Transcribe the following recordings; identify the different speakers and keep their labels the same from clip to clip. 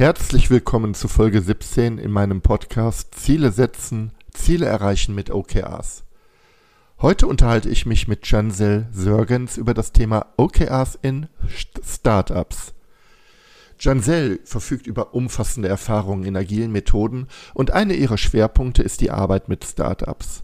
Speaker 1: Herzlich willkommen zu Folge 17 in meinem Podcast Ziele setzen, Ziele erreichen mit OKRs. Heute unterhalte ich mich mit Jansel Sörgens über das Thema OKRs in Startups. Jansel verfügt über umfassende Erfahrungen in agilen Methoden und eine ihrer Schwerpunkte ist die Arbeit mit Startups.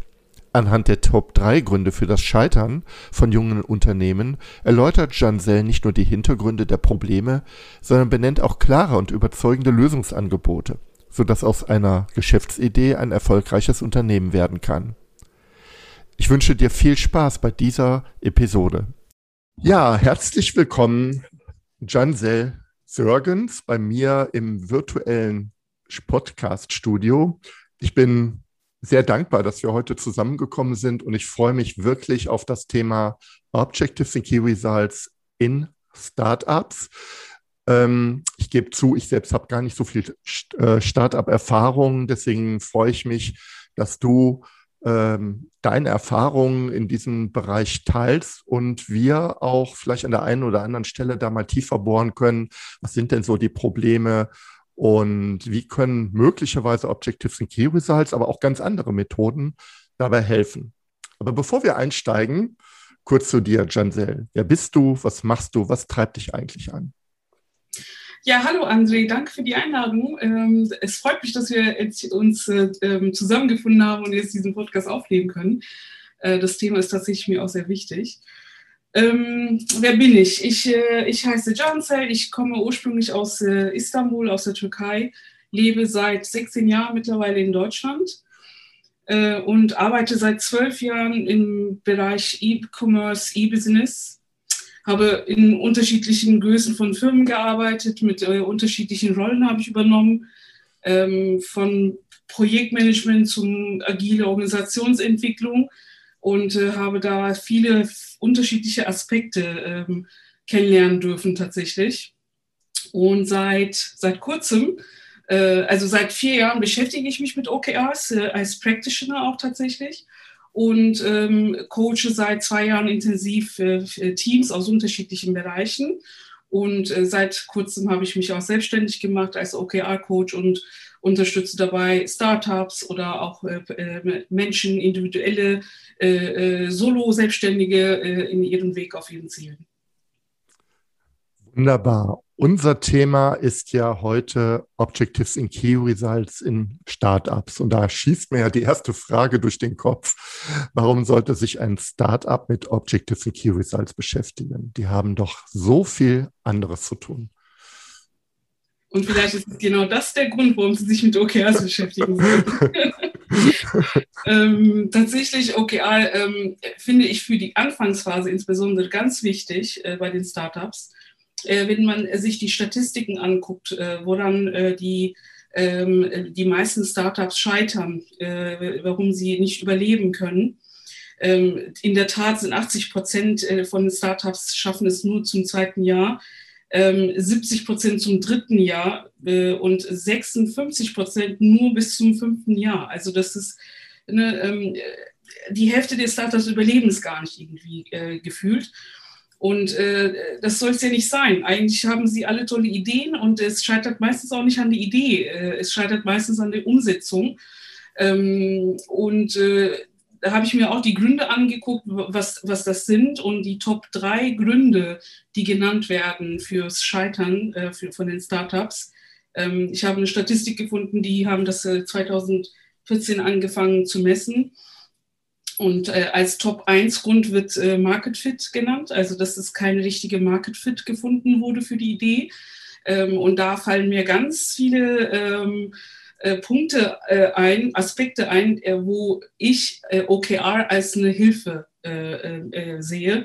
Speaker 1: Anhand der Top 3 Gründe für das Scheitern von jungen Unternehmen erläutert Jansel nicht nur die Hintergründe der Probleme, sondern benennt auch klare und überzeugende Lösungsangebote, sodass aus einer Geschäftsidee ein erfolgreiches Unternehmen werden kann. Ich wünsche dir viel Spaß bei dieser Episode. Ja, herzlich willkommen, Jansel Sörgens, bei mir im virtuellen Podcast-Studio. Ich bin sehr dankbar, dass wir heute zusammengekommen sind und ich freue mich wirklich auf das Thema Objectives and Key Results in Startups. Ähm, ich gebe zu, ich selbst habe gar nicht so viel äh, Startup-Erfahrung, deswegen freue ich mich, dass du ähm, deine Erfahrungen in diesem Bereich teilst und wir auch vielleicht an der einen oder anderen Stelle da mal tiefer bohren können. Was sind denn so die Probleme? Und wie können möglicherweise Objectives and Key Results, aber auch ganz andere Methoden dabei helfen? Aber bevor wir einsteigen, kurz zu dir, Jansel. Wer bist du? Was machst du? Was treibt dich eigentlich an?
Speaker 2: Ja, hallo André, danke für die Einladung. Ähm, es freut mich, dass wir uns äh, ähm, zusammengefunden haben und jetzt diesen Podcast aufnehmen können. Äh, das Thema ist tatsächlich mir auch sehr wichtig. Ähm, wer bin ich? Ich, äh, ich heiße Cansel, ich komme ursprünglich aus äh, Istanbul, aus der Türkei, lebe seit 16 Jahren mittlerweile in Deutschland äh, und arbeite seit zwölf Jahren im Bereich E-Commerce, E-Business. Habe in unterschiedlichen Größen von Firmen gearbeitet, mit äh, unterschiedlichen Rollen habe ich übernommen, ähm, von Projektmanagement zum agile Organisationsentwicklung und äh, habe da viele unterschiedliche Aspekte ähm, kennenlernen dürfen tatsächlich. Und seit, seit kurzem, äh, also seit vier Jahren beschäftige ich mich mit OKRs äh, als Practitioner auch tatsächlich und ähm, coache seit zwei Jahren intensiv äh, Teams aus unterschiedlichen Bereichen. Und äh, seit kurzem habe ich mich auch selbstständig gemacht als OKR-Coach und unterstütze dabei Startups oder auch äh, äh Menschen, individuelle äh, äh, Solo-Selbstständige äh, in ihrem Weg auf ihren Zielen.
Speaker 1: Wunderbar. Unser Thema ist ja heute Objectives in Key Results in Startups. Und da schießt mir ja die erste Frage durch den Kopf. Warum sollte sich ein Startup mit Objectives in Key Results beschäftigen? Die haben doch so viel anderes zu tun.
Speaker 2: Und vielleicht ist genau das der Grund, warum Sie sich mit OKRs beschäftigen ähm, tatsächlich, OKR ähm, finde ich für die Anfangsphase insbesondere ganz wichtig äh, bei den Startups. Äh, wenn man sich die Statistiken anguckt, äh, woran äh, die, ähm, die meisten Startups scheitern, äh, warum sie nicht überleben können. Ähm, in der Tat sind 80 Prozent äh, von den Startups schaffen es nur zum zweiten Jahr ähm, 70 Prozent zum dritten Jahr äh, und 56 Prozent nur bis zum fünften Jahr. Also das ist eine, ähm, die Hälfte der Startups überleben es gar nicht irgendwie äh, gefühlt. Und äh, das soll es ja nicht sein. Eigentlich haben sie alle tolle Ideen und es scheitert meistens auch nicht an der Idee. Äh, es scheitert meistens an der Umsetzung. Ähm, und äh, habe ich mir auch die Gründe angeguckt, was, was das sind und die Top drei Gründe, die genannt werden fürs Scheitern äh, für, von den Startups. Ähm, ich habe eine Statistik gefunden, die haben das äh, 2014 angefangen zu messen. Und äh, als Top 1 Grund wird äh, Market Fit genannt, also dass es keine richtige Market Fit gefunden wurde für die Idee. Ähm, und da fallen mir ganz viele ähm, äh, Punkte äh, ein, Aspekte ein, äh, wo ich äh, OKR als eine Hilfe äh, sehe,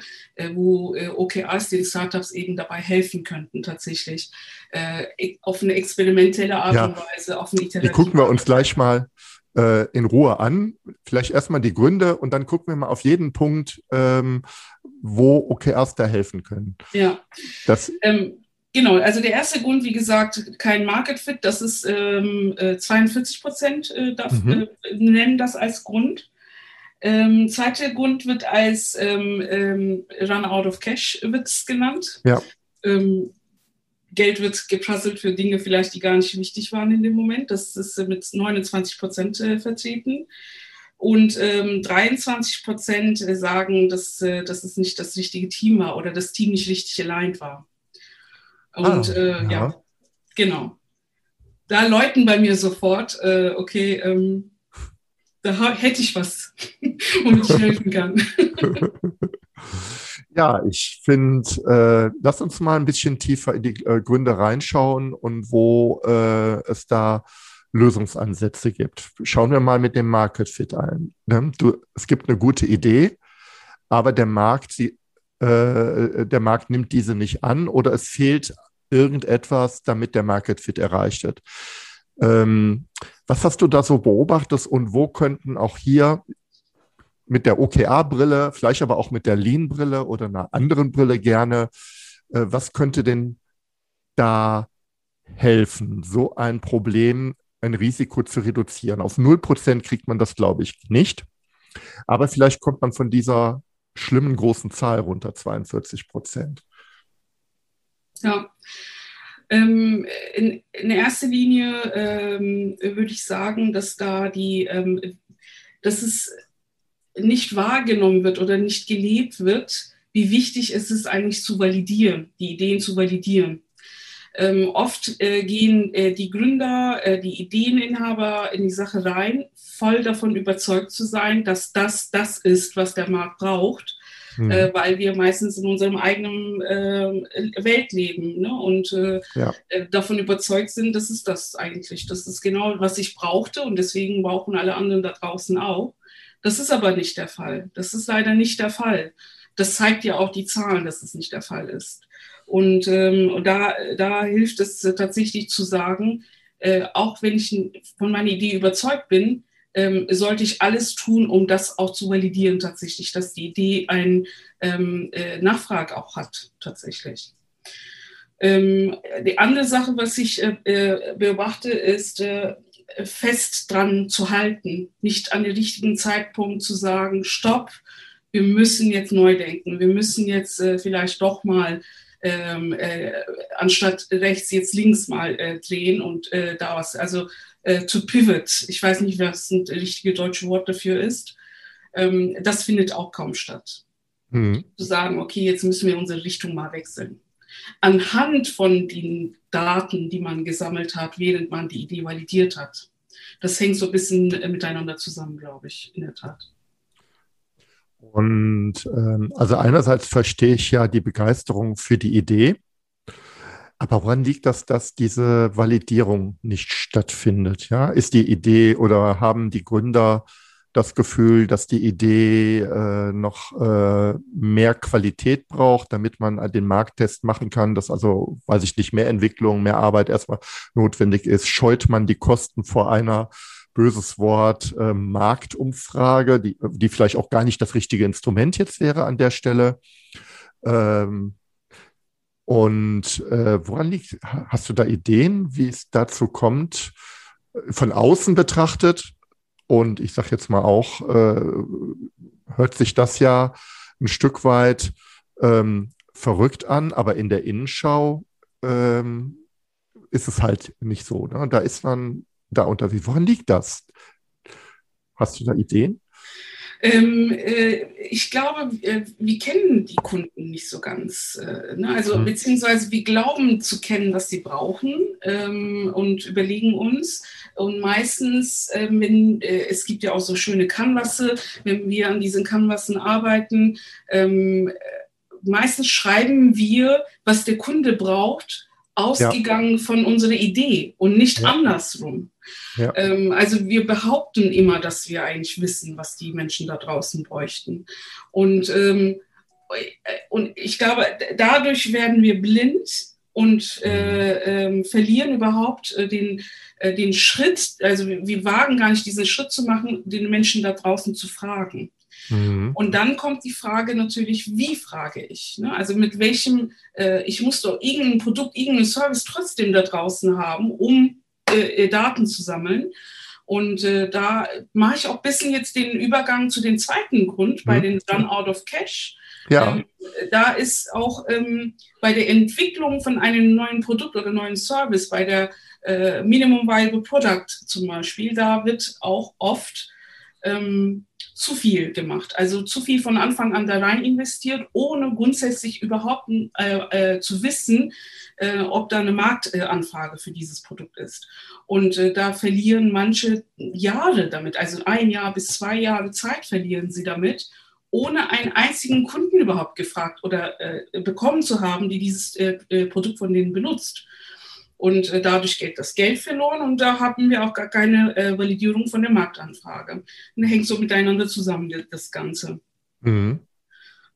Speaker 2: wo OKRs den Startups eben dabei helfen könnten, tatsächlich e, auf eine experimentelle Art
Speaker 1: Ja.
Speaker 2: und Weise, auf eine
Speaker 1: Die gucken wir uns gleich mal in Ruhe an. Vielleicht erstmal die Gründe und dann gucken wir mal auf jeden Punkt, ähm, wo OKRs da helfen können.
Speaker 2: Ja.
Speaker 1: Das,
Speaker 2: Ähm, genau, also der erste Grund, wie gesagt, kein Market Fit, das ist ähm, äh, 42 Prozent äh, darf,
Speaker 1: Mhm.
Speaker 2: äh, nennen das als Grund. Ähm, zweiter Grund wird als ähm, ähm, Run out of Cash wird's genannt.
Speaker 1: Ja.
Speaker 2: Ähm, Geld wird geprasselt für Dinge vielleicht, die gar nicht wichtig waren in dem Moment. Das ist äh, mit 29 Prozent äh, vertreten. Und ähm, 23 Prozent sagen, dass, äh, dass es nicht das richtige Team war oder das Team nicht richtig aligned war. Und
Speaker 1: Ah,
Speaker 2: äh,
Speaker 1: ja.
Speaker 2: ja. genau. Da läuten bei mir sofort, äh, okay, ähm, da hätte ich was, womit ich helfen kann.
Speaker 1: ja, ich finde, äh, lass uns mal ein bisschen tiefer in die äh, Gründe reinschauen und wo äh, es da Lösungsansätze gibt. Schauen wir mal mit dem Market Fit ein. Ne? Du, es gibt eine gute Idee, aber der Markt, sie, äh, der Markt nimmt diese nicht an oder es fehlt irgendetwas, damit der Market Fit erreicht wird. Ähm, was hast du da so beobachtet und wo könnten auch hier mit der OKR-Brille, vielleicht aber auch mit der Lean-Brille oder einer anderen Brille gerne, äh, was könnte denn da helfen, so ein Problem, ein Risiko zu reduzieren? Auf 0% kriegt man das, glaube ich, nicht. Aber vielleicht kommt man von dieser schlimmen großen Zahl runter, 42 Prozent.
Speaker 2: Ja. Ähm, in, in erster Linie ähm, würde ich sagen, dass da die, ähm, dass es nicht wahrgenommen wird oder nicht gelebt wird, wie wichtig es ist, eigentlich zu validieren, die Ideen zu validieren. Ähm, oft äh, gehen äh, die Gründer, äh, die Ideeninhaber in die Sache rein, voll davon überzeugt zu sein, dass das das ist, was der Markt braucht
Speaker 1: Hm.
Speaker 2: äh, weil wir meistens in unserem eigenen äh, Welt leben ne? und äh,
Speaker 1: Ja.
Speaker 2: äh, davon überzeugt sind, das ist das eigentlich. Das ist genau, was ich brauchte und deswegen brauchen alle anderen da draußen auch. Das ist aber nicht der Fall. Das ist leider nicht der Fall. Das zeigt ja auch die Zahlen, dass es nicht der Fall ist. Und ähm, da, da hilft es äh, tatsächlich zu sagen, äh, auch wenn ich von meiner Idee überzeugt bin, ähm, sollte ich alles tun, um das auch zu validieren tatsächlich, dass die Idee einen ähm, äh, Nachfrage auch hat tatsächlich. Ähm, die andere Sache, was ich äh, äh, beobachte, ist äh, fest dran zu halten, nicht an den richtigen Zeitpunkt zu sagen, stopp, wir müssen jetzt neu denken, wir müssen jetzt äh, vielleicht doch mal ähm, äh, anstatt rechts jetzt links mal äh, drehen und äh, da was, also äh, to pivot, ich weiß nicht, was ein richtige deutsche Wort dafür ist, ähm, das findet auch kaum statt.
Speaker 1: Hm.
Speaker 2: Zu sagen, okay, jetzt müssen wir unsere Richtung mal wechseln. Anhand von den Daten, die man gesammelt hat, während man die Idee validiert hat. Das hängt so ein bisschen miteinander zusammen, glaube ich, in der Tat.
Speaker 1: Und ähm, also einerseits verstehe ich ja die Begeisterung für die Idee, aber woran liegt das, dass diese Validierung nicht stattfindet? Ja, ist die Idee oder haben die Gründer das Gefühl, dass die Idee äh, noch äh, mehr Qualität braucht, damit man den Markttest machen kann, dass also, weiß ich nicht, mehr Entwicklung, mehr Arbeit erstmal notwendig ist? Scheut man die Kosten vor einer böses Wort, äh, Marktumfrage, die, die vielleicht auch gar nicht das richtige Instrument jetzt wäre an der Stelle. Ähm, und äh, woran liegt, hast du da Ideen, wie es dazu kommt, von außen betrachtet? Und ich sage jetzt mal auch, äh, hört sich das ja ein Stück weit ähm, verrückt an, aber in der Innenschau ähm, ist es halt nicht so. Ne? Da ist man da unterwegs. Woran liegt das? Hast du da Ideen?
Speaker 2: Ähm, äh, ich glaube, äh, wir kennen die Kunden nicht so ganz. Äh, ne? Also
Speaker 1: Mhm.
Speaker 2: beziehungsweise wir glauben zu kennen, was sie brauchen ähm, und überlegen uns. Und meistens, äh, wenn, äh, es gibt ja auch so schöne Canvasse, wenn wir an diesen Canvassen arbeiten, ähm, äh, meistens schreiben wir, was der Kunde braucht, ausgegangen ja. von unserer Idee und nicht ja. andersrum. Ja. Ähm, also wir behaupten immer, dass wir eigentlich wissen, was die Menschen da draußen bräuchten. Und, ähm, und ich glaube, dadurch werden wir blind und äh, äh, verlieren überhaupt äh, den, äh, den Schritt, also wir, wir wagen gar nicht diesen Schritt zu machen, den Menschen da draußen zu fragen. Mhm. Und dann kommt die Frage natürlich, wie frage ich? Ne? Also mit welchem, äh, ich muss doch irgendein Produkt, irgendeinen Service trotzdem da draußen haben, um äh, Daten zu sammeln. Und äh, da mache ich auch ein bisschen jetzt den Übergang zu dem zweiten Grund bei mhm. den Run Out of Cash. Ja. Ähm, da ist auch ähm, bei der Entwicklung von einem neuen Produkt oder neuen Service, bei der äh, Minimum Viable Product zum Beispiel, da wird auch oft ähm, zu viel gemacht. Also zu viel von Anfang an da rein investiert, ohne grundsätzlich überhaupt äh, äh, zu wissen, äh, ob da eine Marktanfrage für dieses Produkt ist. Und äh, da verlieren manche Jahre damit, also ein Jahr bis zwei Jahre Zeit verlieren sie damit, ohne einen einzigen Kunden überhaupt gefragt oder äh, bekommen zu haben, die dieses äh, Produkt von denen benutzt. Und äh, dadurch geht das Geld verloren und da haben wir auch gar keine äh, Validierung von der Marktanfrage. Und hängt so miteinander zusammen, das Ganze. Mhm.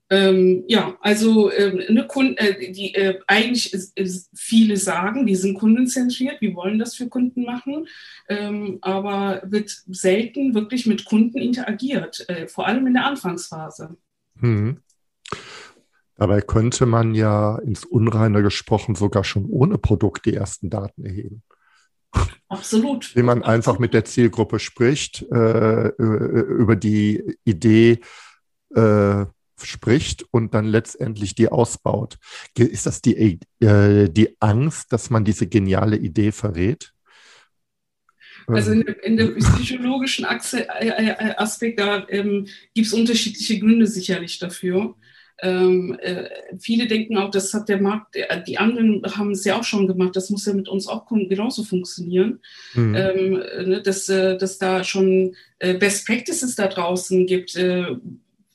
Speaker 2: Ähm, ja, also äh, eine Kunde, äh, die äh, eigentlich ist, ist viele sagen, wir sind kundenzentriert, wir wollen das für Kunden machen, ähm, aber wird selten wirklich mit Kunden interagiert, äh, vor allem in der Anfangsphase. Mhm.
Speaker 1: Dabei könnte man ja ins Unreine gesprochen sogar schon ohne Produkt die ersten Daten erheben.
Speaker 2: Absolut.
Speaker 1: Wie man einfach mit der Zielgruppe spricht, äh, über die Idee äh, spricht und dann letztendlich die ausbaut. Ist das die, äh, die Angst, dass man diese geniale Idee verrät?
Speaker 2: Also in, in dem psychologischen Achse, äh, äh, Aspekt, da ähm, gibt es unterschiedliche Gründe sicherlich dafür. Ähm, äh, viele denken auch, das hat der Markt, die anderen haben es ja auch schon gemacht, das muss ja mit uns auch genauso funktionieren, mhm. ähm, ne, dass, äh, dass da schon äh, Best Practices da draußen gibt äh,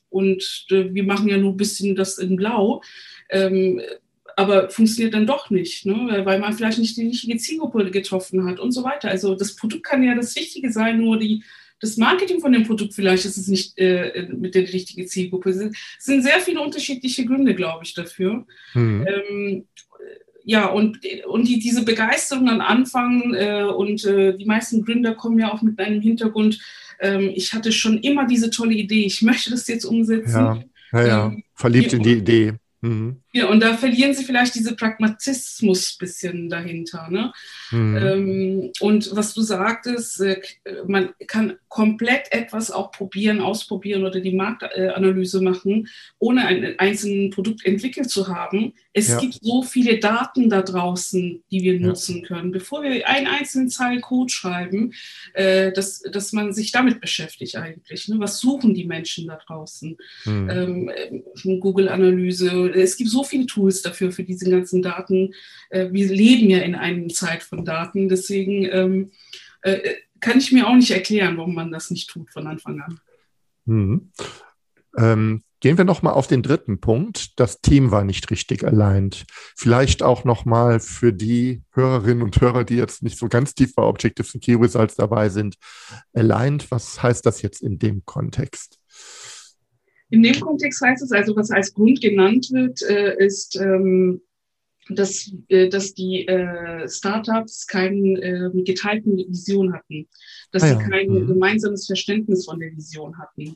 Speaker 2: und äh, wir machen ja nur ein bisschen das in Blau. Ähm, aber funktioniert dann doch nicht, ne? weil man vielleicht nicht die richtige Zielgruppe getroffen hat und so weiter. Also das Produkt kann ja das Richtige sein, nur die, das Marketing von dem Produkt vielleicht ist es nicht äh, mit der richtigen Zielgruppe. Es sind sehr viele unterschiedliche Gründe, glaube ich, dafür. Mhm. Ähm, ja, und, und die, diese Begeisterung am Anfang äh, und äh, die meisten Gründer kommen ja auch mit einem Hintergrund, ähm, ich hatte schon immer diese tolle Idee, ich möchte das jetzt umsetzen.
Speaker 1: Ja, ja, ja. Ähm, verliebt in die Idee.
Speaker 2: Mhm. Ja, und da verlieren sie vielleicht diese Pragmatismus bisschen dahinter. Ne? Mhm. Ähm, und was du sagtest, äh, man kann komplett etwas auch probieren, ausprobieren oder die Marktanalyse machen, ohne ein einzelnes Produkt entwickelt zu haben. Es ja. gibt so viele Daten da draußen, die wir ja. nutzen können. Bevor wir einen einzelnen Zeil Code schreiben, äh, dass, dass man sich damit beschäftigt eigentlich. Ne? Was suchen die Menschen da draußen? Mhm. Ähm, äh, Google-Analyse. Es gibt so viele Tools dafür, für diese ganzen Daten. Äh, wir leben ja in einer Zeit von Daten, deswegen ähm, äh, kann ich mir auch nicht erklären, warum man das nicht tut von Anfang an.
Speaker 1: Mhm. Ähm, gehen wir nochmal auf den dritten Punkt. Das Team war nicht richtig aligned. Vielleicht auch nochmal für die Hörerinnen und Hörer, die jetzt nicht so ganz tief bei Objective and Key Results dabei sind. Aligned, was heißt das jetzt in dem Kontext?
Speaker 2: In dem Kontext heißt es also, was als Grund genannt wird, äh, ist, ähm, dass, äh, dass die äh, Startups keine äh, geteilten Vision hatten, dass ah, ja. sie kein mhm. gemeinsames Verständnis von der Vision hatten.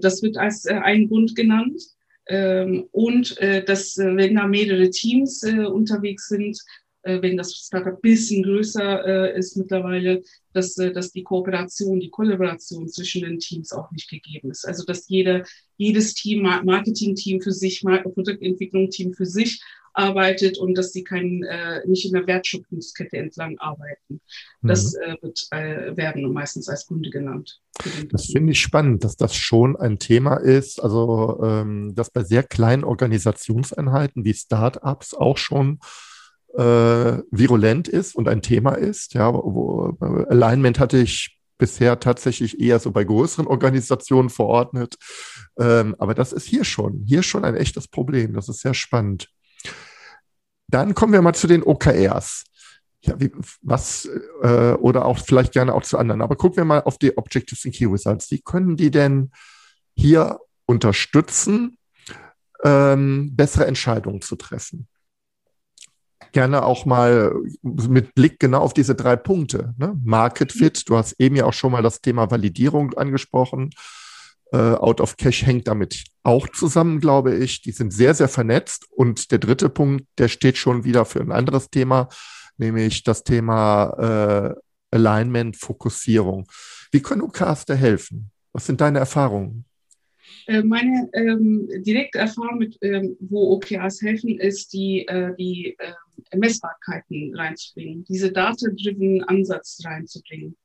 Speaker 2: Das wird als ein Grund genannt. Ähm, und dass, wenn da mehrere Teams unterwegs sind, wenn das Startup ein bisschen größer äh, ist mittlerweile, dass, äh, dass die Kooperation, die Kollaboration zwischen den Teams auch nicht gegeben ist. Also dass jede, jedes Team, Marketing-Team für sich, Produktentwicklung-Team für sich arbeitet und dass sie kein, äh, nicht in der Wertschöpfungskette entlang arbeiten. Das mhm. äh, wird äh, werden meistens als Kunde genannt.
Speaker 1: Das finde ich spannend, dass das schon ein Thema ist, also ähm, dass bei sehr kleinen Organisationseinheiten wie Startups auch schon äh, virulent ist und ein Thema ist. Ja, wo, Alignment hatte ich bisher tatsächlich eher so bei größeren Organisationen verordnet. Ähm, aber das ist hier schon, hier schon ein echtes Problem. Das ist sehr spannend. Dann kommen wir mal zu den OKRs. Ja, wie, was, äh, oder auch vielleicht gerne auch zu anderen. Aber gucken wir mal auf die Objectives and Key Results. Wie können die denn hier unterstützen, ähm, bessere Entscheidungen zu treffen? Gerne auch mal mit Blick genau auf diese drei Punkte. Ne? Market Fit, du hast eben ja auch schon mal das Thema Validierung angesprochen. Äh, Out of Cash hängt damit auch zusammen, glaube ich. Die sind sehr, sehr vernetzt. Und der dritte Punkt, der steht schon wieder für ein anderes Thema, nämlich das Thema äh, Alignment, Fokussierung. Wie können UKs da helfen? Was sind deine Erfahrungen?
Speaker 2: Äh, meine ähm, direkte Erfahrung mit, ähm, wo OKRs helfen, ist die, äh, die äh, Messbarkeiten reinzubringen, diese data-driven Ansatz reinzubringen.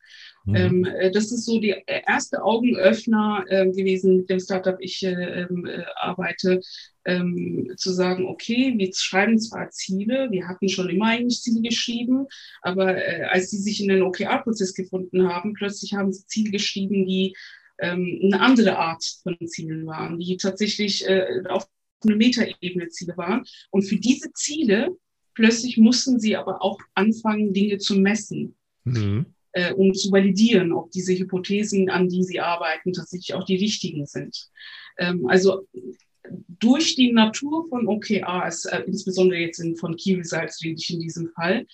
Speaker 2: Mhm. Ähm, äh, das ist so die erste Augenöffner äh, gewesen mit dem Startup, ich äh, ähm, äh, arbeite, ähm, zu sagen, okay, wir schreiben zwar Ziele, wir hatten schon immer eigentlich Ziele geschrieben, aber äh, als sie sich in den OKR-Prozess gefunden haben, plötzlich haben sie Ziele geschrieben, die ähm, eine andere Art von Zielen waren, die tatsächlich äh, auf eine Metaebene Ziele waren. Und für diese Ziele plötzlich mussten sie aber auch anfangen, Dinge zu messen. Mhm äh, um zu validieren, ob diese Hypothesen, an die sie arbeiten, tatsächlich auch die richtigen sind. Ähm, also durch die Natur von OKRs, äh, insbesondere jetzt in, von Key Results rede ich in diesem Fall,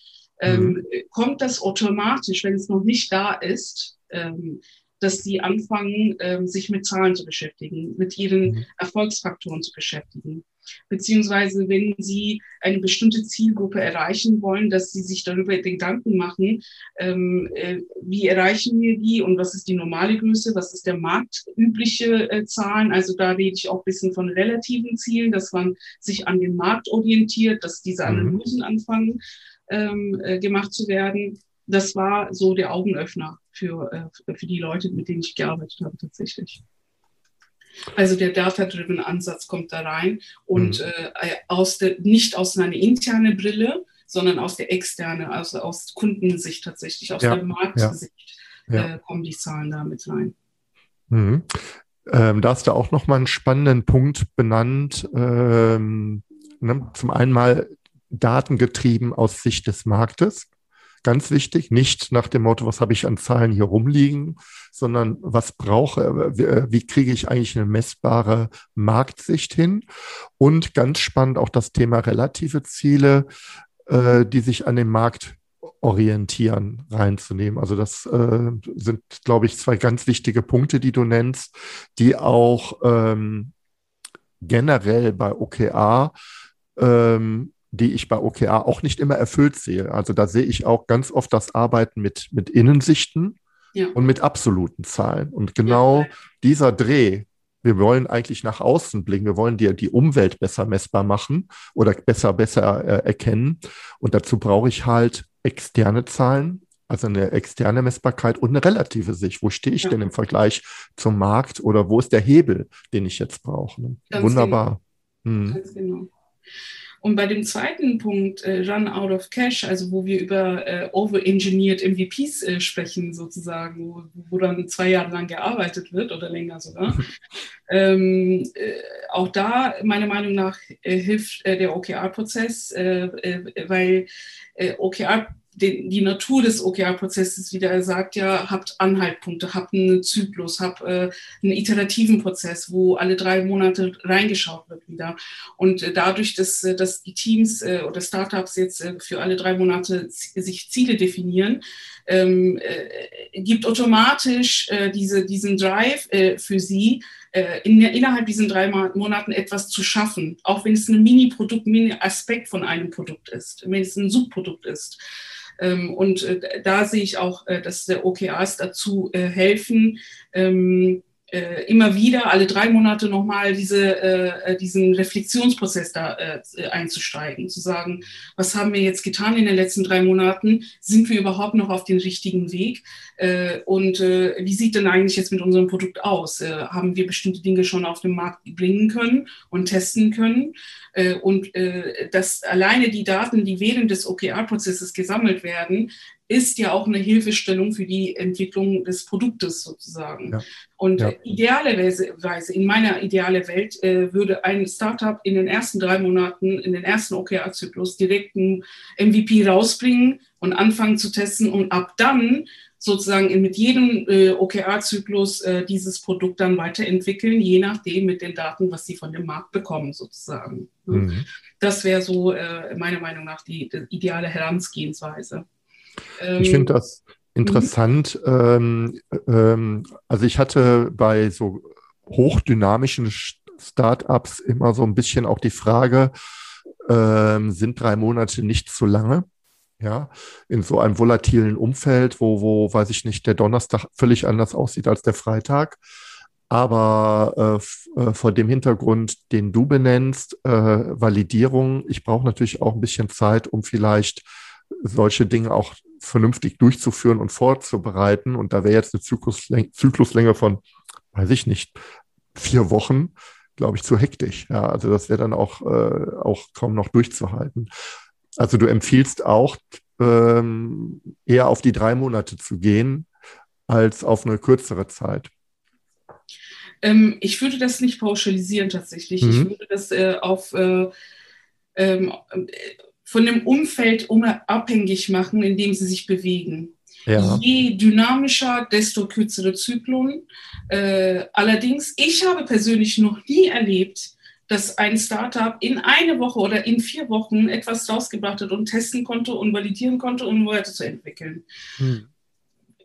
Speaker 2: ähm, mhm. kommt das automatisch, wenn es noch nicht da ist, ähm, dass sie anfangen, ähm, sich mit Zahlen zu beschäftigen, mit ihren mhm. Erfolgsfaktoren zu beschäftigen beziehungsweise wenn Sie eine bestimmte Zielgruppe erreichen wollen, dass Sie sich darüber Gedanken machen, ähm, äh, wie erreichen wir die und was ist die normale Größe, was ist der marktübliche äh, Zahlen. Also da rede ich auch ein bisschen von relativen Zielen, dass man sich an den Markt orientiert, dass diese mhm. Analysen anfangen ähm, äh, gemacht zu werden. Das war so der Augenöffner für, äh, für die Leute, mit denen ich gearbeitet habe tatsächlich. Also der Data-Driven Ansatz kommt da rein und mhm. äh, aus der, nicht aus einer internen Brille, sondern aus der externen, also aus Kundensicht tatsächlich, aus ja. der Marktsicht ja. äh, kommen die Zahlen da mit rein.
Speaker 1: Mhm. Ähm, da hast du auch nochmal einen spannenden Punkt benannt. Ähm, ne, zum einen mal datengetrieben aus Sicht des Marktes. Ganz wichtig, nicht nach dem Motto, was habe ich an Zahlen hier rumliegen, sondern was brauche, wie, äh, wie kriege ich eigentlich eine messbare Marktsicht hin? Und ganz spannend auch das Thema relative Ziele, äh, die sich an den Markt orientieren, reinzunehmen. Also das äh, sind, glaube ich, zwei ganz wichtige Punkte, die du nennst, die auch ähm, generell bei OKA ähm, die ich bei OKR auch nicht immer erfüllt sehe. Also da sehe ich auch ganz oft das Arbeiten mit, mit Innensichten ja. und mit absoluten Zahlen. Und genau ja. dieser Dreh, wir wollen eigentlich nach außen blicken, wir wollen die, die Umwelt besser messbar machen oder besser, besser äh, erkennen. Und dazu brauche ich halt externe Zahlen, also eine externe Messbarkeit und eine relative Sicht. Wo stehe ich ja. denn im Vergleich zum Markt oder wo ist der Hebel, den ich jetzt brauche? Ne? Wunderbar.
Speaker 2: Genau. Hm. Ganz genau. Und bei dem zweiten Punkt, äh, Run Out of Cash, also wo wir über äh, over-engineered MVPs äh, sprechen, sozusagen, wo, wo, dann zwei Jahre lang gearbeitet wird oder länger sogar, ähm, äh, auch da, meiner Meinung nach, äh, hilft äh, der OKR-Prozess, weil OKR die, die Natur des OKR-Prozesses wieder. Er sagt ja, habt Anhaltpunkte, habt einen Zyklus, habt äh, einen iterativen Prozess, wo alle drei Monate reingeschaut wird wieder. Und äh, dadurch, dass, äh, dass die Teams äh, oder Startups jetzt äh, für alle drei Monate sich Ziele definieren, ähm, äh, gibt automatisch äh, diese, diesen Drive äh, für sie, äh, in, innerhalb diesen drei Monaten etwas zu schaffen, auch wenn es ein Mini-Produkt, Mini-Aspekt von einem Produkt ist, wenn es ein Subprodukt ist. Ähm, und äh, da sehe ich auch, äh, dass der OKRs dazu äh, helfen, ähm, äh, immer wieder alle drei Monate nochmal diese, äh, äh, diesen Reflexionsprozess da äh, einzusteigen, zu sagen, was haben wir jetzt getan in den letzten drei Monaten? Sind wir überhaupt noch auf dem richtigen Weg? Äh, und äh, wie sieht denn eigentlich jetzt mit unserem Produkt aus? Äh, haben wir bestimmte Dinge schon auf den Markt bringen können und testen können? Äh, und äh, dass alleine die Daten, die während des OKR-Prozesses gesammelt werden, ist ja auch eine Hilfestellung für die Entwicklung des Produktes sozusagen. Ja. Und
Speaker 1: Ja.
Speaker 2: idealerweise, in meiner ideale Welt, äh, würde ein Startup in den ersten drei Monaten, in den ersten OKR-Zyklus direkt einen MVP rausbringen und anfangen zu testen und ab dann sozusagen mit jedem äh, OKR-Zyklus äh, dieses Produkt dann weiterentwickeln, je nachdem mit den Daten, was sie von dem Markt bekommen sozusagen.
Speaker 1: Mhm.
Speaker 2: Das wäre so äh, meiner Meinung nach die, die ideale Herangehensweise. Ähm,
Speaker 1: Ich finde das interessant. Ähm, ähm, also ich hatte bei so hochdynamischen Sch- Startups immer so ein bisschen auch die Frage, ähm, sind drei Monate nicht zu lange? Ja, in so einem volatilen Umfeld, wo, wo, weiß ich nicht, der Donnerstag völlig anders aussieht als der Freitag. Aber äh, äh, vor dem Hintergrund, den du benennst, äh, Validierung, ich brauche natürlich auch ein bisschen Zeit, um vielleicht solche Dinge auch vernünftig durchzuführen und vorzubereiten. Und da wäre jetzt eine Zykluslänge, Zykluslänge von, weiß ich nicht, vier Wochen, glaube ich, zu hektisch. Ja, also das wäre dann auch, äh, auch kaum noch durchzuhalten. Also du empfiehlst auch, ähm, eher auf die drei Monate zu gehen, als auf eine kürzere Zeit.
Speaker 2: Ähm, ich würde das nicht pauschalisieren tatsächlich.
Speaker 1: Mhm.
Speaker 2: Ich würde das äh, auf äh, ähm, äh, von dem Umfeld um, abhängig machen, in dem sie sich bewegen.
Speaker 1: Ja,
Speaker 2: Je dynamischer, desto kürzere Zyklen. Äh, allerdings, ich habe persönlich noch nie erlebt, dass ein Startup in eine Woche oder in vier Wochen etwas rausgebracht hat und testen konnte und validieren konnte, um weiterzuentwickeln.
Speaker 1: Hm.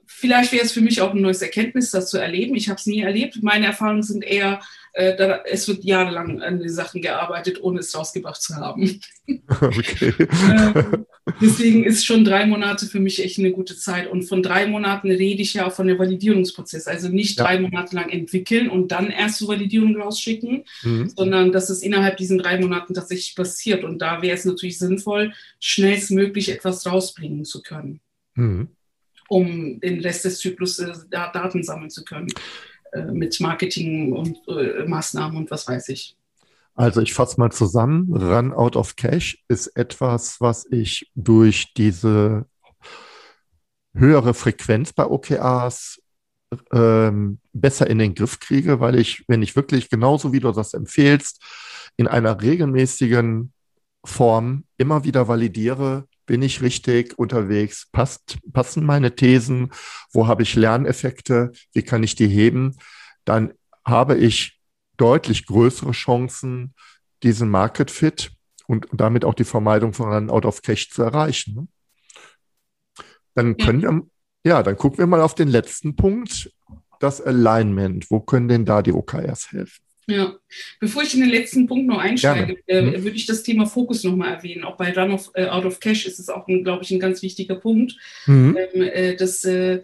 Speaker 2: Vielleicht wäre es für mich auch ein neues Erkenntnis, das zu erleben. Ich habe es nie erlebt. Meine Erfahrungen sind eher, äh, da, es wird jahrelang an den Sachen gearbeitet, ohne es rausgebracht zu haben.
Speaker 1: okay.
Speaker 2: Ähm, deswegen ist schon drei Monate für mich echt eine gute Zeit. Und von drei Monaten rede ich ja auch von der Validierungsprozess. Also nicht
Speaker 1: Ja.
Speaker 2: drei Monate lang entwickeln und dann erst zur Validierung rausschicken,
Speaker 1: Hm.
Speaker 2: sondern dass es innerhalb diesen drei Monaten tatsächlich passiert. Und da wäre es natürlich sinnvoll, schnellstmöglich etwas rausbringen zu können,
Speaker 1: Hm.
Speaker 2: um den Rest des Zyklus äh, da- Daten sammeln zu können. Äh, Mit Marketing und äh, Maßnahmen und was weiß ich.
Speaker 1: Also ich fasse mal zusammen. Run out of cash ist etwas, was ich durch diese höhere Frequenz bei OKRs ähm, besser in den Griff kriege, weil ich, wenn ich wirklich genauso wie du das empfehlst, in einer regelmäßigen Form immer wieder validiere, bin ich richtig unterwegs, passt, passen meine Thesen, wo habe ich Lerneffekte, wie kann ich die heben, dann habe ich deutlich größere Chancen, diesen Market Fit und damit auch die Vermeidung von Run out of cash zu erreichen. Dann können wir, ja, dann gucken wir mal auf den letzten Punkt, das Alignment. Wo können denn da die OKRs helfen?
Speaker 2: Ja, bevor ich in den letzten Punkt noch einsteige, äh, würde ich das Thema Fokus nochmal erwähnen. Auch bei Run of, äh, Out of Cash ist es auch, glaube ich, ein ganz wichtiger Punkt.
Speaker 1: Mhm.
Speaker 2: Ähm, äh, dass, äh,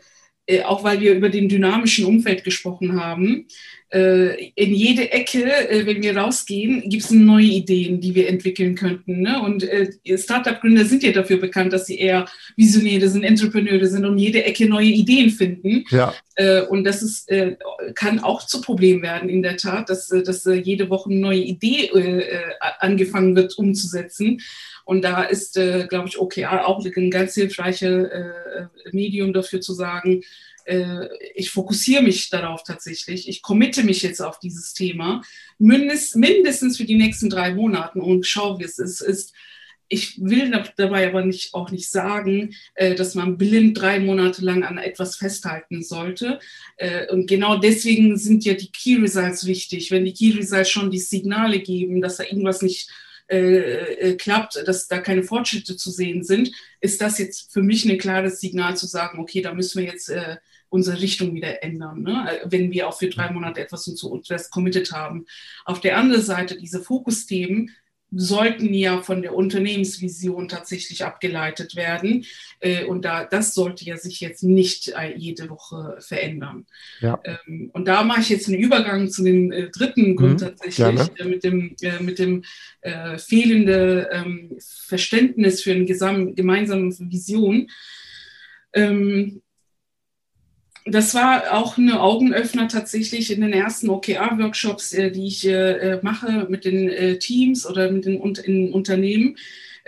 Speaker 2: auch weil wir über den dynamischen Umfeld gesprochen haben, äh, in jede Ecke, äh, wenn wir rausgehen, gibt es neue Ideen, die wir entwickeln könnten. Ne? Und äh, Startup-Gründer sind ja dafür bekannt, dass sie eher Visionäre sind, Entrepreneure sind und jede Ecke neue Ideen finden.
Speaker 1: Ja,
Speaker 2: Äh, und das ist, äh, kann auch zu Problem werden, in der Tat, dass, äh, dass äh, jede Woche eine neue Idee äh, äh, angefangen wird umzusetzen. Und da ist, äh, glaube ich, OKR auch ein ganz hilfreiches äh, Medium dafür zu sagen, äh, ich fokussiere mich darauf tatsächlich. Ich committe mich jetzt auf dieses Thema, mindest, mindestens für die nächsten drei Monate und schau, wie es ist. ist ich will da- dabei aber nicht, auch nicht sagen, äh, dass man blind drei Monate lang an etwas festhalten sollte. Äh, und genau deswegen sind ja die Key Results wichtig. Wenn die Key Results schon die Signale geben, dass da irgendwas nicht äh, äh, klappt, dass da keine Fortschritte zu sehen sind, ist das jetzt für mich ein klares Signal zu sagen, okay, da müssen wir jetzt äh, unsere Richtung wieder ändern, ne? Äh, wenn wir auch für drei Monate etwas uns zu das committed haben. Auf der anderen Seite, diese Fokusthemen sollten ja von der Unternehmensvision tatsächlich abgeleitet werden. Äh, Und da, das sollte ja sich jetzt nicht äh, jede Woche verändern.
Speaker 1: Ja.
Speaker 2: Ähm, Und da mache ich jetzt einen Übergang zu dem äh, dritten Grund
Speaker 1: Mhm,
Speaker 2: tatsächlich,
Speaker 1: gerne.
Speaker 2: mit dem, mit dem äh, fehlende ähm, Verständnis für eine gemeinsame Vision. Ähm, das war auch eine Augenöffner tatsächlich in den ersten OKR-Workshops, äh, die ich äh, mache mit den äh, Teams oder mit den in Unternehmen.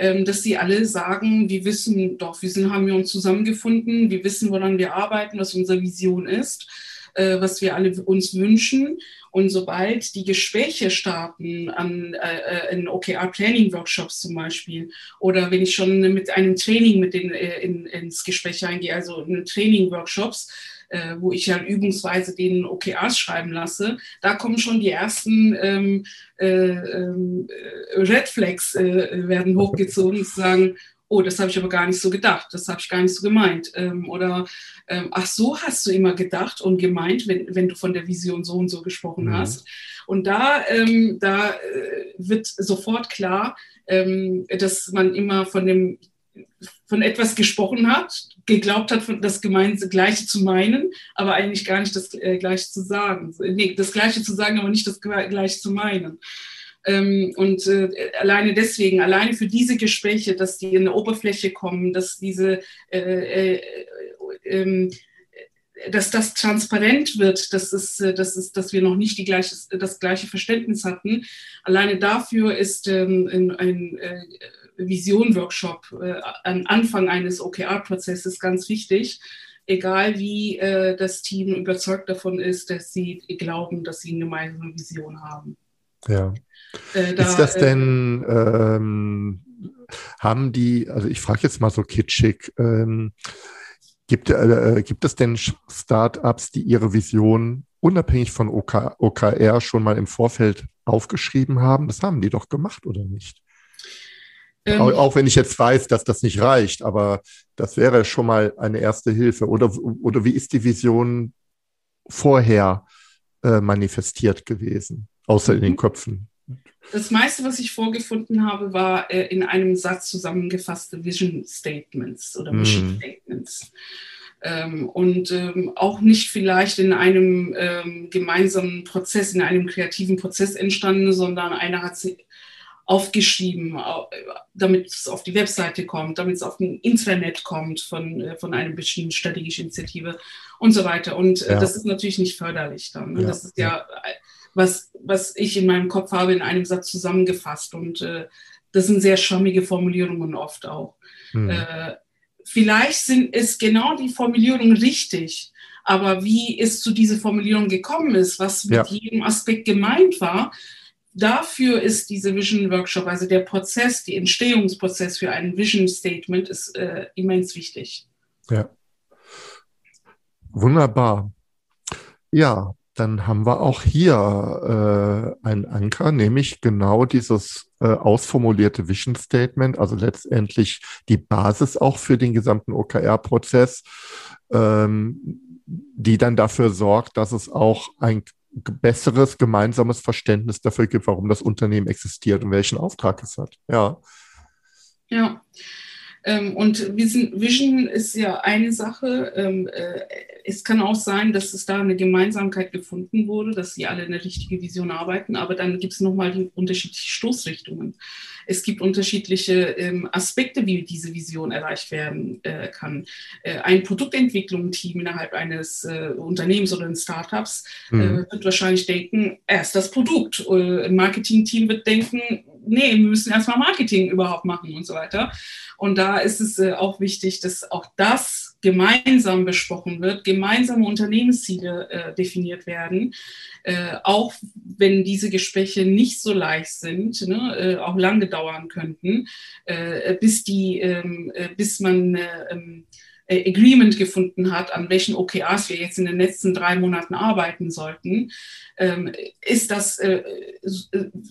Speaker 2: ähm, dass sie alle sagen, wir wissen doch, wir sind, haben wir uns zusammengefunden, wir wissen, woran wir arbeiten, was unsere Vision ist, äh, was wir alle uns wünschen. Und sobald die Gespräche starten an äh, in OKR-Planning-Workshops zum Beispiel oder wenn ich schon mit einem Training mit den, äh, in, ins Gespräch eingehe, also in Training-Workshops, äh, wo ich ja übungsweise den OKRs schreiben lasse, da kommen schon die ersten ähm, äh, äh, Red Flags äh, werden hochgezogen, zu sagen, oh, das habe ich aber gar nicht so gedacht, das habe ich gar nicht so gemeint. Ähm, oder ähm, ach so hast du immer gedacht und gemeint, wenn, wenn du von der Vision so und so gesprochen mhm. hast. Und da, ähm, da äh, wird sofort klar, ähm, dass man immer von dem von etwas gesprochen hat, geglaubt hat, das Gemeinde, Gleiche zu meinen, aber eigentlich gar nicht das äh, Gleiche zu sagen. Nee, das Gleiche zu sagen, aber nicht das Gleiche zu meinen. Ähm, und äh, alleine deswegen, alleine für diese Gespräche, dass die in eine Oberfläche kommen, dass diese äh, äh, ähm, dass das transparent wird, dass, es, äh, dass, es, dass wir noch nicht die gleiche, das gleiche Verständnis hatten. Alleine dafür ist ähm, ein, ein äh, Vision-Workshop äh, am Anfang eines OKR-Prozesses ganz wichtig, egal wie das Team überzeugt davon ist, dass sie glauben, dass sie eine gemeinsame Vision haben.
Speaker 1: Ja. Äh, da, ist das äh, denn, ähm, haben die, also ich frage jetzt mal so kitschig, ähm, gibt, äh, gibt es denn Startups, die ihre Vision unabhängig von OK, OKR schon mal im Vorfeld aufgeschrieben haben? Das haben die doch gemacht, oder nicht? Ähm, auch wenn ich jetzt weiß, dass das nicht reicht, aber das wäre schon mal eine erste Hilfe. Oder, oder wie ist die Vision vorher äh, manifestiert gewesen, außer in den mhm. Köpfen?
Speaker 2: Das meiste, was ich vorgefunden habe, war äh, in einem Satz zusammengefasste Vision Statements oder Mission mhm. Statements. Ähm, und ähm, auch nicht vielleicht in einem ähm, gemeinsamen Prozess, in einem kreativen Prozess entstanden, sondern einer hat sie aufgeschrieben, damit es auf die Webseite kommt, damit es auf den Internet kommt von, äh, von einer bestimmten strategischen Initiative und so weiter. Und äh, ja. das ist natürlich nicht förderlich dann. Ne? Ja. Das ist ja, was, was ich in meinem Kopf habe, in einem Satz zusammengefasst. Und äh, das sind sehr schwammige Formulierungen oft auch. Hm. Äh, vielleicht sind, ist genau die Formulierung richtig, aber wie es zu dieser Formulierung gekommen ist, was mit ja. jedem Aspekt gemeint war, dafür ist diese Vision Workshop, also der Prozess, der Entstehungsprozess für ein Vision Statement ist äh, immens wichtig.
Speaker 1: Ja. Wunderbar. Ja, dann haben wir auch hier äh, einen Anker, nämlich genau dieses äh, ausformulierte Vision Statement, also letztendlich die Basis auch für den gesamten OKR-Prozess, ähm, die dann dafür sorgt, dass es auch ein besseres gemeinsames Verständnis dafür gibt, warum das Unternehmen existiert und welchen Auftrag es hat. Ja.
Speaker 2: Ja. Ähm, und Vision ist ja eine Sache. Ähm, äh, es kann auch sein, dass es da eine Gemeinsamkeit gefunden wurde, dass sie alle eine richtige Vision arbeiten, aber dann gibt es nochmal die unterschiedlichen Stoßrichtungen. Es gibt unterschiedliche ähm, Aspekte, wie diese Vision erreicht werden äh, kann. Äh, ein Produktentwicklungsteam innerhalb eines äh, Unternehmens oder eines Startups äh, mhm. wird wahrscheinlich denken, erst das Produkt. Äh, ein Marketingteam wird denken, nee, wir müssen erstmal Marketing überhaupt machen und so weiter. Und da ist es äh, auch wichtig, dass auch das gemeinsam besprochen wird, gemeinsame Unternehmensziele äh, definiert werden, äh, auch wenn diese Gespräche nicht so leicht sind, ne, äh, auch lange dauern könnten, äh, bis die, ähm, äh, bis man äh, Agreement gefunden hat, an welchen OKRs wir jetzt in den letzten drei Monaten arbeiten sollten, ähm, ist das äh,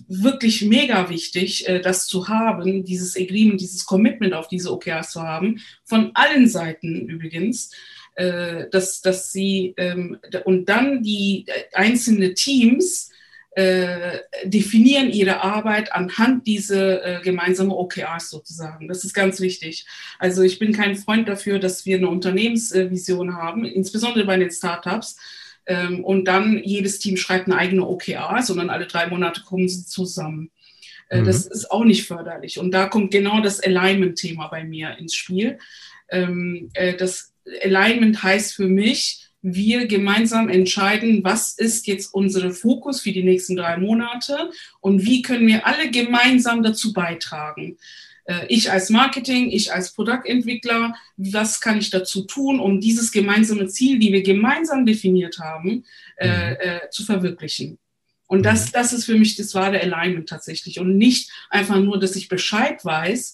Speaker 2: wirklich mega wichtig, äh, das zu haben, dieses Agreement, dieses Commitment auf diese OKRs zu haben, von allen Seiten übrigens. Äh, dass, dass sie ähm, und dann die einzelnen Teams äh, definieren ihre Arbeit anhand dieser äh, gemeinsamen OKRs sozusagen. Das ist ganz wichtig. Also ich bin kein Freund dafür, dass wir eine Unternehmensvision haben, insbesondere bei den Startups. Ähm, und dann jedes Team schreibt eine eigene OKR, sondern alle drei Monate kommen sie zusammen. Äh, mhm. Das ist auch nicht förderlich. Und da kommt genau das Alignment-Thema bei mir ins Spiel. Ähm, äh, das Alignment heißt für mich, wir gemeinsam entscheiden, was ist jetzt unser Fokus für die nächsten drei Monate und wie können wir alle gemeinsam dazu beitragen. Äh, ich als Marketing, ich als Produktentwickler, was kann ich dazu tun, um dieses gemeinsame Ziel, die wir gemeinsam definiert haben, äh, mhm. äh, zu verwirklichen. Und das, mhm. das ist für mich das wahre Alignment tatsächlich. Und nicht einfach nur, dass ich Bescheid weiß,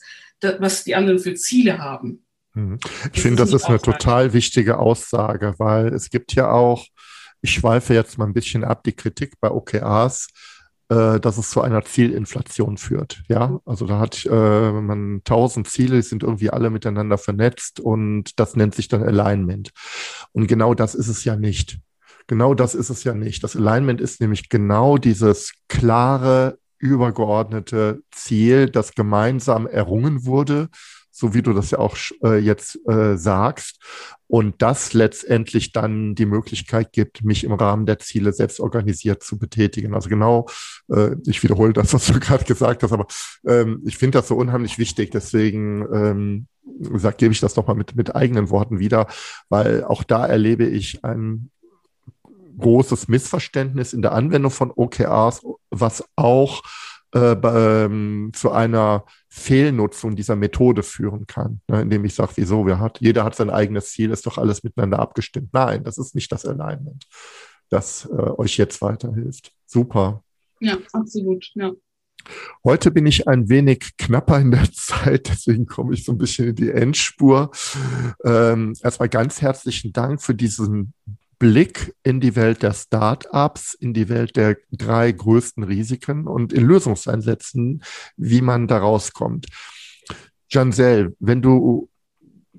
Speaker 2: was die anderen für Ziele haben.
Speaker 1: Mhm. Ich finde, das ist eine total wichtige Aussage, weil es gibt ja auch, ich schweife jetzt mal ein bisschen ab, die Kritik bei OKRs, äh, dass es zu einer Zielinflation führt. Ja, also da hat äh, man tausend Ziele, die sind irgendwie alle miteinander vernetzt und das nennt sich dann Alignment. Und genau das ist es ja nicht. Genau das ist es ja nicht. Das Alignment ist nämlich genau dieses klare, übergeordnete Ziel, das gemeinsam errungen wurde so wie du das ja auch äh, jetzt äh, sagst. Und das letztendlich dann die Möglichkeit gibt, mich im Rahmen der Ziele selbst organisiert zu betätigen. Also genau, äh, ich wiederhole das, was du gerade gesagt hast, aber ähm, ich finde das so unheimlich wichtig. Deswegen ähm, sag, gebe ich das nochmal mit, mit eigenen Worten wieder, weil auch da erlebe ich ein großes Missverständnis in der Anwendung von OKRs, was auch äh, ähm, zu einer Fehlnutzung dieser Methode führen kann, ne, indem ich sage, wieso, wir hat, jeder hat sein eigenes Ziel, ist doch alles miteinander abgestimmt. Nein, das ist nicht das Alignment, das äh, euch jetzt weiterhilft. Super.
Speaker 2: Ja, absolut, ja.
Speaker 1: Heute bin ich ein wenig knapper in der Zeit, deswegen komme ich so ein bisschen in die Endspur. Ähm, erstmal ganz herzlichen Dank für diesen Blick in die Welt der Startups, in die Welt der drei größten Risiken und in Lösungseinsätzen, wie man da rauskommt. Jansel, wenn du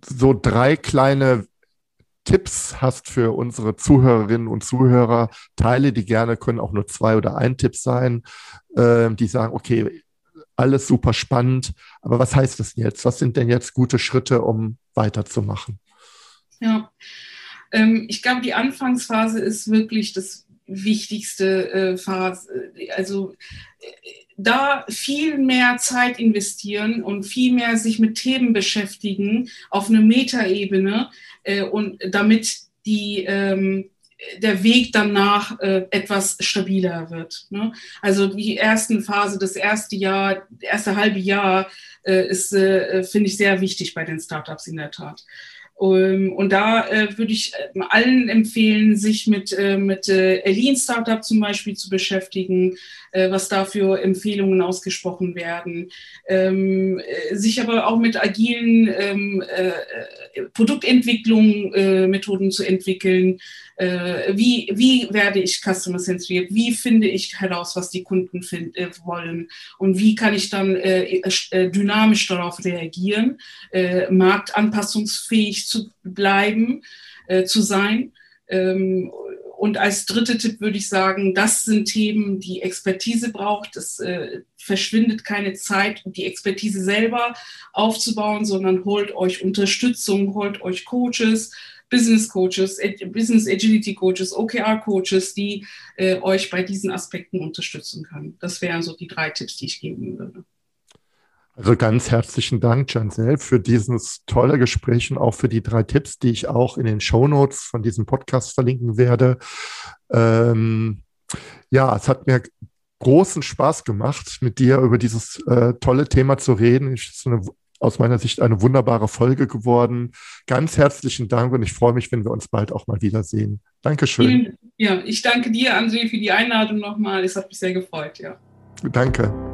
Speaker 1: so drei kleine Tipps hast für unsere Zuhörerinnen und Zuhörer, teile die gerne, können auch nur zwei oder ein Tipp sein, äh, die sagen, okay, alles super spannend, aber was heißt das jetzt? Was sind denn jetzt gute Schritte, um weiterzumachen?
Speaker 2: Ja, ähm, ich glaube, die Anfangsphase ist wirklich das wichtigste äh, Phase. Also äh, da viel mehr Zeit investieren und viel mehr sich mit Themen beschäftigen auf einer Metaebene äh, und damit die ähm, der Weg danach äh, etwas stabiler wird. Ne? Also die ersten Phase, das erste Jahr, erste halbe Jahr äh, ist, äh, finde ich, sehr wichtig bei den Startups in der Tat. Ähm, und da äh, würde ich äh, allen empfehlen, sich mit, äh, mit Lean Startup zum Beispiel zu beschäftigen, was da für Empfehlungen ausgesprochen werden, ähm, sich aber auch mit agilen ähm, Produktentwicklung Methoden zu entwickeln, äh, wie, wie werde ich customer-zentriert, wie finde ich heraus, was die Kunden find, äh, wollen? Und wie kann ich dann äh, äh dynamisch darauf reagieren, äh, marktanpassungsfähig zu bleiben, äh, zu sein. Ähm, und als dritte Tipp würde ich sagen, das sind Themen, die Expertise braucht. Es äh, verschwindet keine Zeit, die Expertise selber aufzubauen, sondern holt euch Unterstützung, holt euch Coaches, Business Coaches, Business Agility Coaches, OKR Coaches, die äh, euch bei diesen Aspekten unterstützen können. Das wären so die drei Tipps, die ich geben würde.
Speaker 1: Also ganz herzlichen Dank, Jansel, für dieses tolle Gespräch und auch für die drei Tipps, die ich auch in den Show Notes von diesem Podcast verlinken werde. Ähm, ja, es hat mir großen Spaß gemacht, mit dir über dieses äh, tolle Thema zu reden. Es ist eine aus meiner Sicht eine wunderbare Folge geworden. Ganz herzlichen Dank und ich freue mich, wenn wir uns bald auch mal wiedersehen. Dankeschön.
Speaker 2: Ja, ich danke dir, André, für die Einladung nochmal. Es hat mich sehr gefreut, ja.
Speaker 1: Danke.